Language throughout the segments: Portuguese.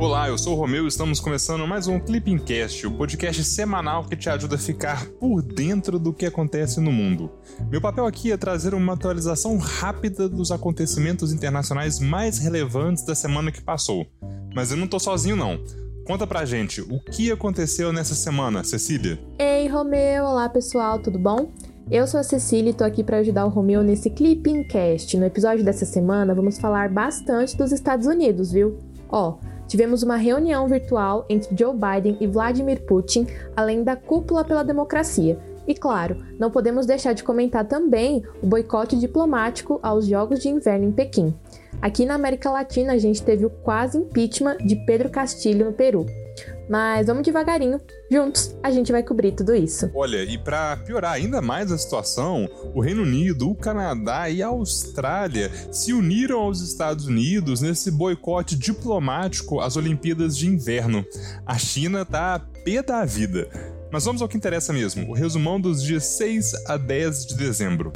Olá, eu sou o Romeu e estamos começando mais um Clippingcast, o podcast semanal que te ajuda a ficar por dentro do que acontece no mundo. Meu papel aqui é trazer uma atualização rápida dos acontecimentos internacionais mais relevantes da semana que passou. Mas eu não tô sozinho não. Conta pra gente, o que aconteceu nessa semana, Cecília? Ei, Romeu! Olá, pessoal, tudo bom? Eu sou a Cecília e tô aqui para ajudar o Romeu nesse Clippingcast. No episódio dessa semana, vamos falar bastante dos Estados Unidos, viu? Ó, tivemos uma reunião virtual entre Joe Biden e Vladimir Putin, além da cúpula pela democracia. E claro, não podemos deixar de comentar também o boicote diplomático aos Jogos de Inverno em Pequim. Aqui na América Latina, a gente teve o quase impeachment de Pedro Castilho no Peru. Mas vamos devagarinho, juntos a gente vai cobrir tudo isso. Olha, e para piorar ainda mais a situação, o Reino Unido, o Canadá e a Austrália se uniram aos Estados Unidos nesse boicote diplomático às Olimpíadas de Inverno. A China tá pé da vida. Mas vamos ao que interessa mesmo, o resumão dos dias 6 a 10 de dezembro.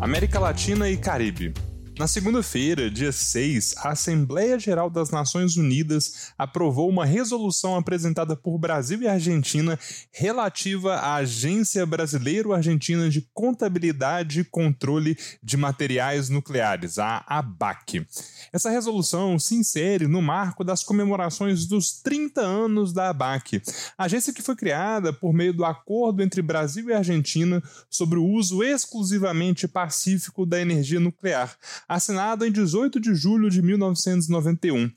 América Latina e Caribe. Na segunda-feira, dia 6, a Assembleia Geral das Nações Unidas aprovou uma resolução apresentada por Brasil e Argentina relativa à Agência Brasileiro-Argentina de Contabilidade e Controle de Materiais Nucleares, a ABAC. Essa resolução se insere no marco das comemorações dos 30 anos da ABAC, agência que foi criada por meio do acordo entre Brasil e Argentina sobre o uso exclusivamente pacífico da energia nuclear assinado em 18 de julho de 1991.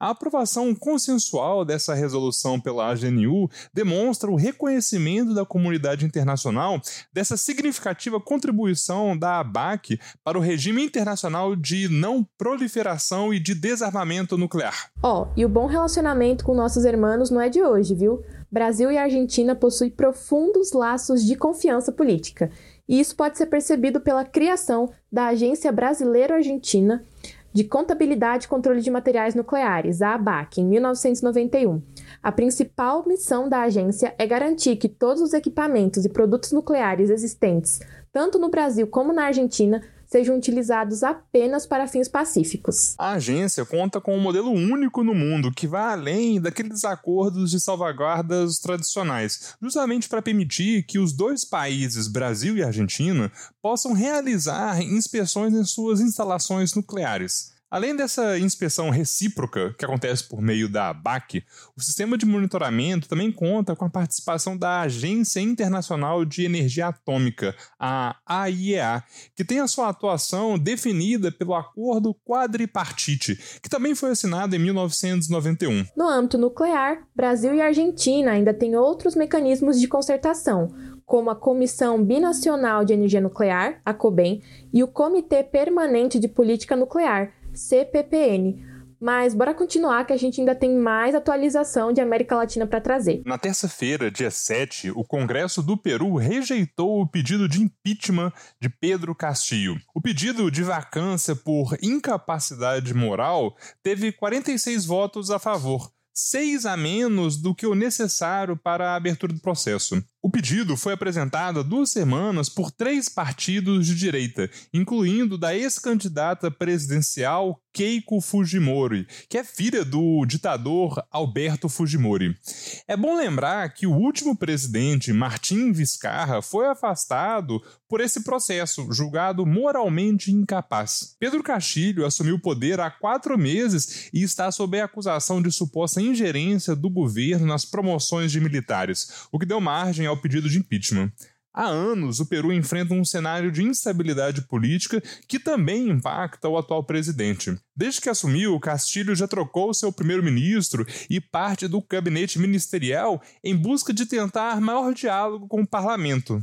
A aprovação consensual dessa resolução pela AGNU demonstra o reconhecimento da comunidade internacional dessa significativa contribuição da ABAC para o regime internacional de não proliferação e de desarmamento nuclear. Ó, oh, e o bom relacionamento com nossos irmãos não é de hoje, viu? Brasil e Argentina possuem profundos laços de confiança política e isso pode ser percebido pela criação da Agência Brasileiro-Argentina de Contabilidade e Controle de Materiais Nucleares, a ABAC, em 1991. A principal missão da agência é garantir que todos os equipamentos e produtos nucleares existentes, tanto no Brasil como na Argentina, sejam utilizados apenas para fins pacíficos. A agência conta com um modelo único no mundo que vai além daqueles acordos de salvaguardas tradicionais, justamente para permitir que os dois países, Brasil e Argentina, possam realizar inspeções em suas instalações nucleares. Além dessa inspeção recíproca, que acontece por meio da ABAC, o sistema de monitoramento também conta com a participação da Agência Internacional de Energia Atômica, a AIEA, que tem a sua atuação definida pelo Acordo Quadripartite, que também foi assinado em 1991. No âmbito nuclear, Brasil e Argentina ainda têm outros mecanismos de concertação, como a Comissão Binacional de Energia Nuclear, a COBEN, e o Comitê Permanente de Política Nuclear, CPPN. Mas bora continuar que a gente ainda tem mais atualização de América Latina para trazer. Na terça-feira, dia 7, o Congresso do Peru rejeitou o pedido de impeachment de Pedro Castillo. O pedido de vacância por incapacidade moral teve 46 votos a favor, seis a menos do que o necessário para a abertura do processo. O pedido foi apresentado há duas semanas por três partidos de direita, incluindo da ex-candidata presidencial Keiko Fujimori, que é filha do ditador Alberto Fujimori. É bom lembrar que o último presidente, Martim Vizcarra, foi afastado por esse processo, julgado moralmente incapaz. Pedro Castilho assumiu o poder há quatro meses e está sob a acusação de suposta ingerência do governo nas promoções de militares, o que deu margem ao pedido de impeachment. Há anos, o Peru enfrenta um cenário de instabilidade política que também impacta o atual presidente. Desde que assumiu, Castilho já trocou seu primeiro-ministro e parte do gabinete ministerial em busca de tentar maior diálogo com o parlamento.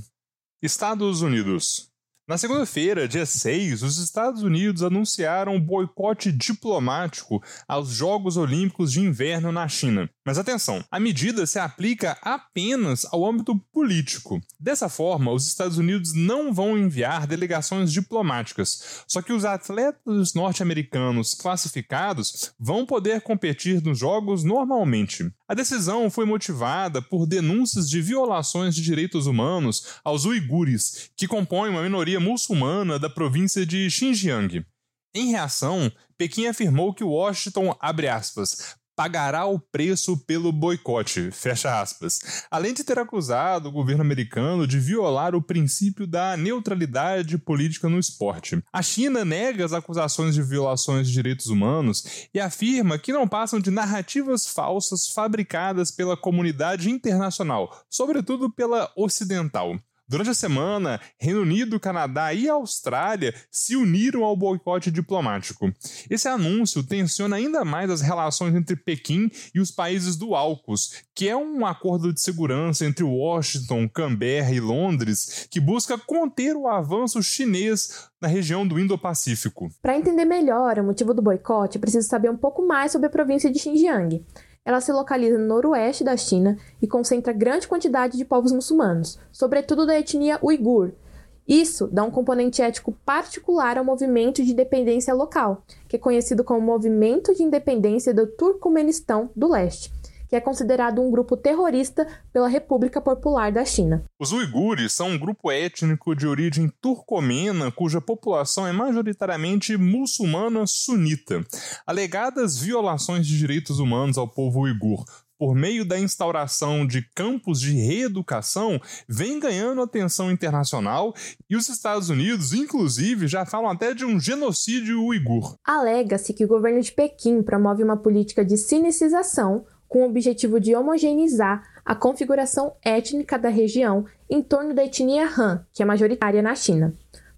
Estados Unidos. Na segunda-feira, dia 6, os Estados Unidos anunciaram um boicote diplomático aos Jogos Olímpicos de Inverno na China. Mas atenção, a medida se aplica apenas ao âmbito político. Dessa forma, os Estados Unidos não vão enviar delegações diplomáticas, só que os atletas norte-americanos classificados vão poder competir nos Jogos normalmente. A decisão foi motivada por denúncias de violações de direitos humanos aos uigures, que compõem uma minoria muçulmana da província de Xinjiang. Em reação, Pequim afirmou que Washington, aspas, pagará o preço pelo boicote, fecha aspas. Além de ter acusado o governo americano de violar o princípio da neutralidade política no esporte. A China nega as acusações de violações de direitos humanos e afirma que não passam de narrativas falsas fabricadas pela comunidade internacional, sobretudo pela ocidental. Durante a semana, Reino Unido, Canadá e Austrália se uniram ao boicote diplomático. Esse anúncio tensiona ainda mais as relações entre Pequim e os países do AUKUS, que é um acordo de segurança entre Washington, Canberra e Londres que busca conter o avanço chinês na região do Indo-Pacífico. Para entender melhor o motivo do boicote, preciso saber um pouco mais sobre a província de Xinjiang. Ela se localiza no noroeste da China e concentra grande quantidade de povos muçulmanos, sobretudo da etnia uigur. Isso dá um componente ético particular ao movimento de independência local, que é conhecido como Movimento de Independência do Turcomenistão do Leste, que é considerado um grupo terrorista pela República Popular da China. Os uigures são um grupo étnico de origem turcomena cuja população é majoritariamente muçulmana sunita. Alegadas violações de direitos humanos ao povo uigur por meio da instauração de campos de reeducação, vem ganhando atenção internacional e os Estados Unidos, inclusive, já falam até de um genocídio uigur. Alega-se que o governo de Pequim promove uma política de sinicização com o objetivo de homogeneizar a configuração étnica da região em torno da etnia Han, que é majoritária na China.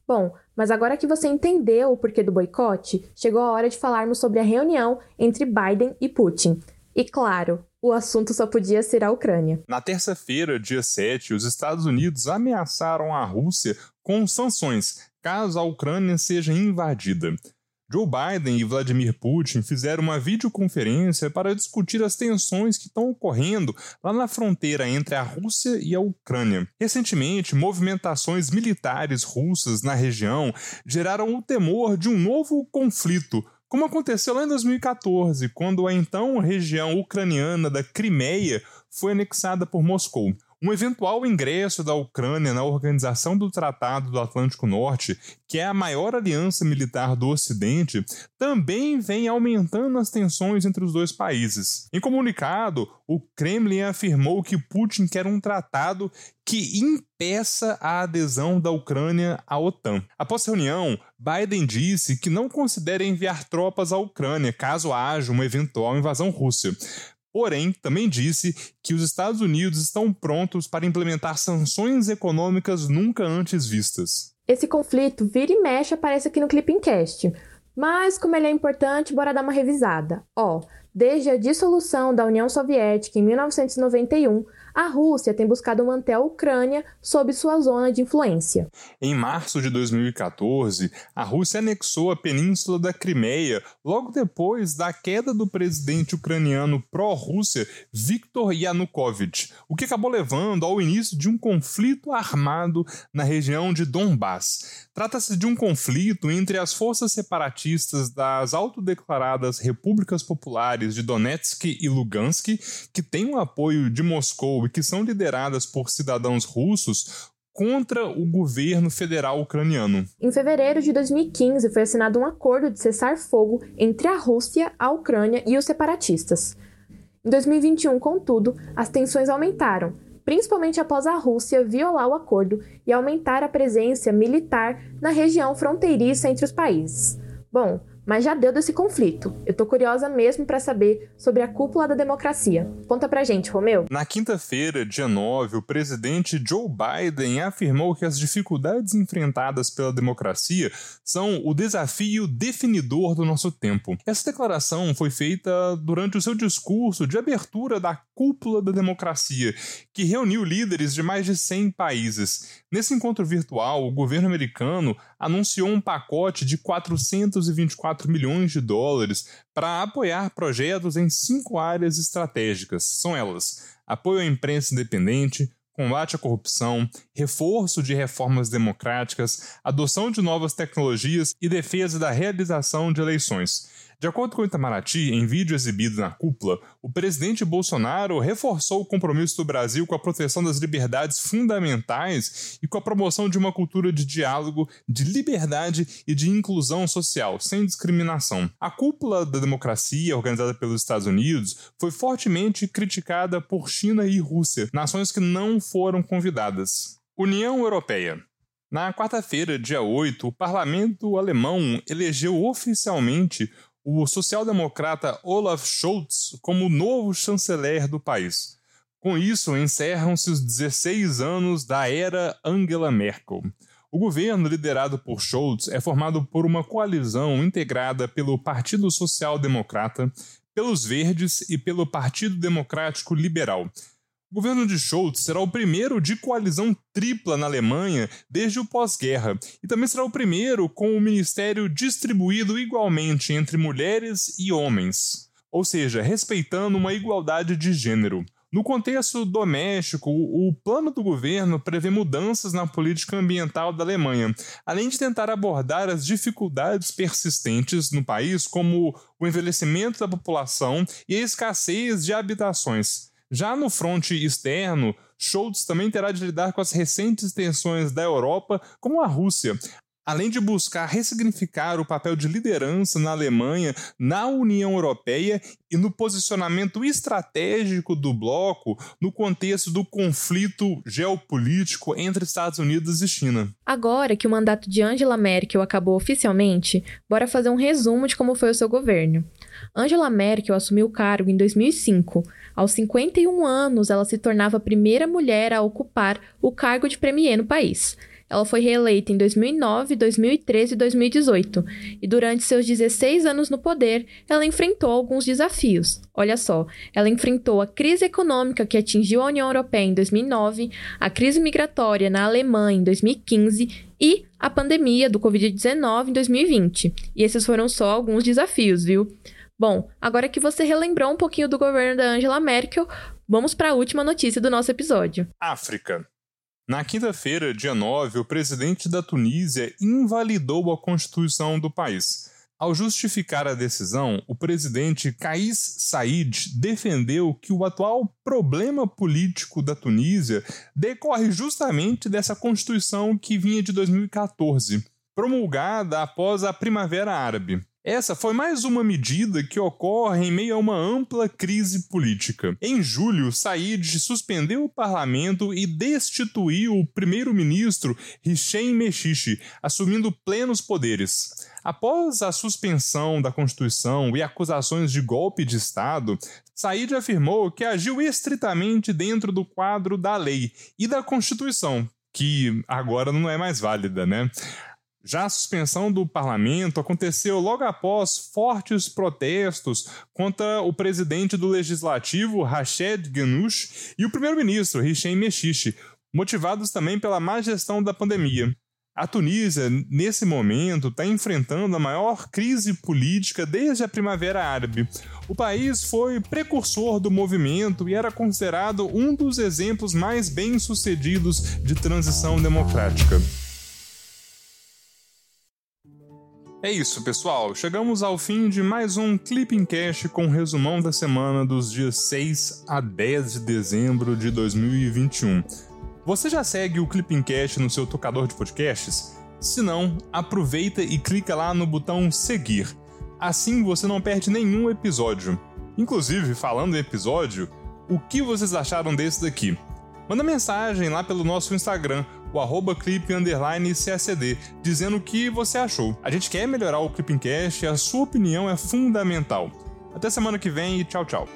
Bom, mas agora que você entendeu o porquê do boicote, chegou a hora de falarmos sobre a reunião entre Biden e Putin. E claro, o assunto só podia ser a Ucrânia. Na terça-feira, dia 7, os Estados Unidos ameaçaram a Rússia com sanções caso a Ucrânia seja invadida. Joe Biden e Vladimir Putin fizeram uma videoconferência para discutir as tensões que estão ocorrendo lá na fronteira entre a Rússia e a Ucrânia. Recentemente, movimentações militares russas na região geraram o temor de um novo conflito como aconteceu lá em 2014, quando a então região ucraniana da Crimeia foi anexada por Moscou. Um eventual ingresso da Ucrânia na Organização do Tratado do Atlântico Norte, que é a maior aliança militar do Ocidente, também vem aumentando as tensões entre os dois países. Em comunicado, o Kremlin afirmou que Putin quer um tratado que impeça a adesão da Ucrânia à OTAN. Após a reunião, Biden disse que não considera enviar tropas à Ucrânia caso haja uma eventual invasão russa. Porém, também disse que os Estados Unidos estão prontos para implementar sanções econômicas nunca antes vistas. Esse conflito vira e mexe aparece aqui no Clippingcast. Mas, como ele é importante, bora dar uma revisada. Ó, desde a dissolução da União Soviética em 1991, a Rússia tem buscado manter a Ucrânia sob sua zona de influência. Em março de 2014, a Rússia anexou a península da Crimeia logo depois da queda do presidente ucraniano pró-Rússia Viktor Yanukovych, o que acabou levando ao início de um conflito armado na região de Donbass. Trata-se de um conflito entre as forças separatistas das autodeclaradas repúblicas populares de Donetsk e Lugansk, que têm o apoio de Moscou e que são lideradas por cidadãos russos, contra o governo federal ucraniano. Em fevereiro de 2015 foi assinado um acordo de cessar-fogo entre a Rússia, a Ucrânia e os separatistas. Em 2021, contudo, as tensões aumentaram, principalmente após a Rússia violar o acordo e aumentar a presença militar na região fronteiriça entre os países. Bom, mas já deu desse conflito. Eu tô curiosa mesmo para saber sobre a cúpula da democracia. Conta pra gente, Romeu. Na quinta-feira, dia 9, o presidente Joe Biden afirmou que as dificuldades enfrentadas pela democracia são o desafio definidor do nosso tempo. Essa declaração foi feita durante o seu discurso de abertura da cúpula da democracia, que reuniu líderes de mais de 100 países. Nesse encontro virtual, o governo americano anunciou um pacote de 424 milhões de dólares para apoiar projetos em cinco áreas estratégicas. São elas: apoio à imprensa independente, combate à corrupção, reforço de reformas democráticas, adoção de novas tecnologias e defesa da realização de eleições. De acordo com Itamaraty, em vídeo exibido na cúpula, o presidente Bolsonaro reforçou o compromisso do Brasil com a proteção das liberdades fundamentais e com a promoção de uma cultura de diálogo, de liberdade e de inclusão social, sem discriminação. A cúpula da democracia, organizada pelos Estados Unidos, foi fortemente criticada por China e Rússia, nações que não foram convidadas. União Europeia. Na quarta-feira, dia 8, o parlamento alemão elegeu oficialmente o social-democrata Olaf Scholz como novo chanceler do país. Com isso, encerram-se os 16 anos da era Angela Merkel. O governo, liderado por Scholz, é formado por uma coalizão integrada pelo Partido Social Democrata, pelos Verdes e pelo Partido Democrático Liberal, o governo de Scholz será o primeiro de coalizão tripla na Alemanha desde o pós-guerra, e também será o primeiro com o ministério distribuído igualmente entre mulheres e homens, ou seja, respeitando uma igualdade de gênero. No contexto doméstico, o plano do governo prevê mudanças na política ambiental da Alemanha, além de tentar abordar as dificuldades persistentes no país, como o envelhecimento da população e a escassez de habitações. Já no fronte externo, Scholz também terá de lidar com as recentes tensões da Europa com a Rússia, além de buscar ressignificar o papel de liderança na Alemanha, na União Europeia e no posicionamento estratégico do bloco no contexto do conflito geopolítico entre Estados Unidos e China. Agora que o mandato de Angela Merkel acabou oficialmente, bora fazer um resumo de como foi o seu governo. Angela Merkel assumiu o cargo em 2005. Aos 51 anos, ela se tornava a primeira mulher a ocupar o cargo de premier no país. Ela foi reeleita em 2009, 2013 e 2018, e durante seus 16 anos no poder, ela enfrentou alguns desafios. Olha só, ela enfrentou a crise econômica que atingiu a União Europeia em 2009, a crise migratória na Alemanha em 2015 e a pandemia do Covid-19 em 2020. E esses foram só alguns desafios, viu? Bom, agora que você relembrou um pouquinho do governo da Angela Merkel, vamos para a última notícia do nosso episódio. África. Na quinta-feira, dia 9, o presidente da Tunísia invalidou a constituição do país. Ao justificar a decisão, o presidente Kais Said defendeu que o atual problema político da Tunísia decorre justamente dessa constituição que vinha de 2014, promulgada após a Primavera Árabe. Essa foi mais uma medida que ocorre em meio a uma ampla crise política. Em julho, Said suspendeu o parlamento e destituiu o primeiro-ministro Hichem Mechichi, assumindo plenos poderes. Após a suspensão da Constituição e acusações de golpe de Estado, Said afirmou que agiu estritamente dentro do quadro da lei e da Constituição, que agora não é mais válida, né? Já a suspensão do parlamento aconteceu logo após fortes protestos contra o presidente do legislativo, Rached Ghannouchi, e o primeiro-ministro, Hichem Mechichi, motivados também pela má gestão da pandemia. A Tunísia, nesse momento, está enfrentando a maior crise política desde a Primavera Árabe. O país foi precursor do movimento e era considerado um dos exemplos mais bem-sucedidos de transição democrática. É isso, pessoal. Chegamos ao fim de mais um Clipping Cash com resumão da semana dos dias 6 a 10 de dezembro de 2021. Você já segue o Clipping Cash no seu tocador de podcasts? Se não, aproveita e clica lá no botão seguir. Assim você não perde nenhum episódio. Inclusive, falando em episódio, o que vocês acharam desse daqui? Manda mensagem lá pelo nosso Instagram, o arroba clip underline CACD, dizendo o que você achou. A gente quer melhorar o Clipping Cast e a sua opinião é fundamental. Até semana que vem e tchau, tchau.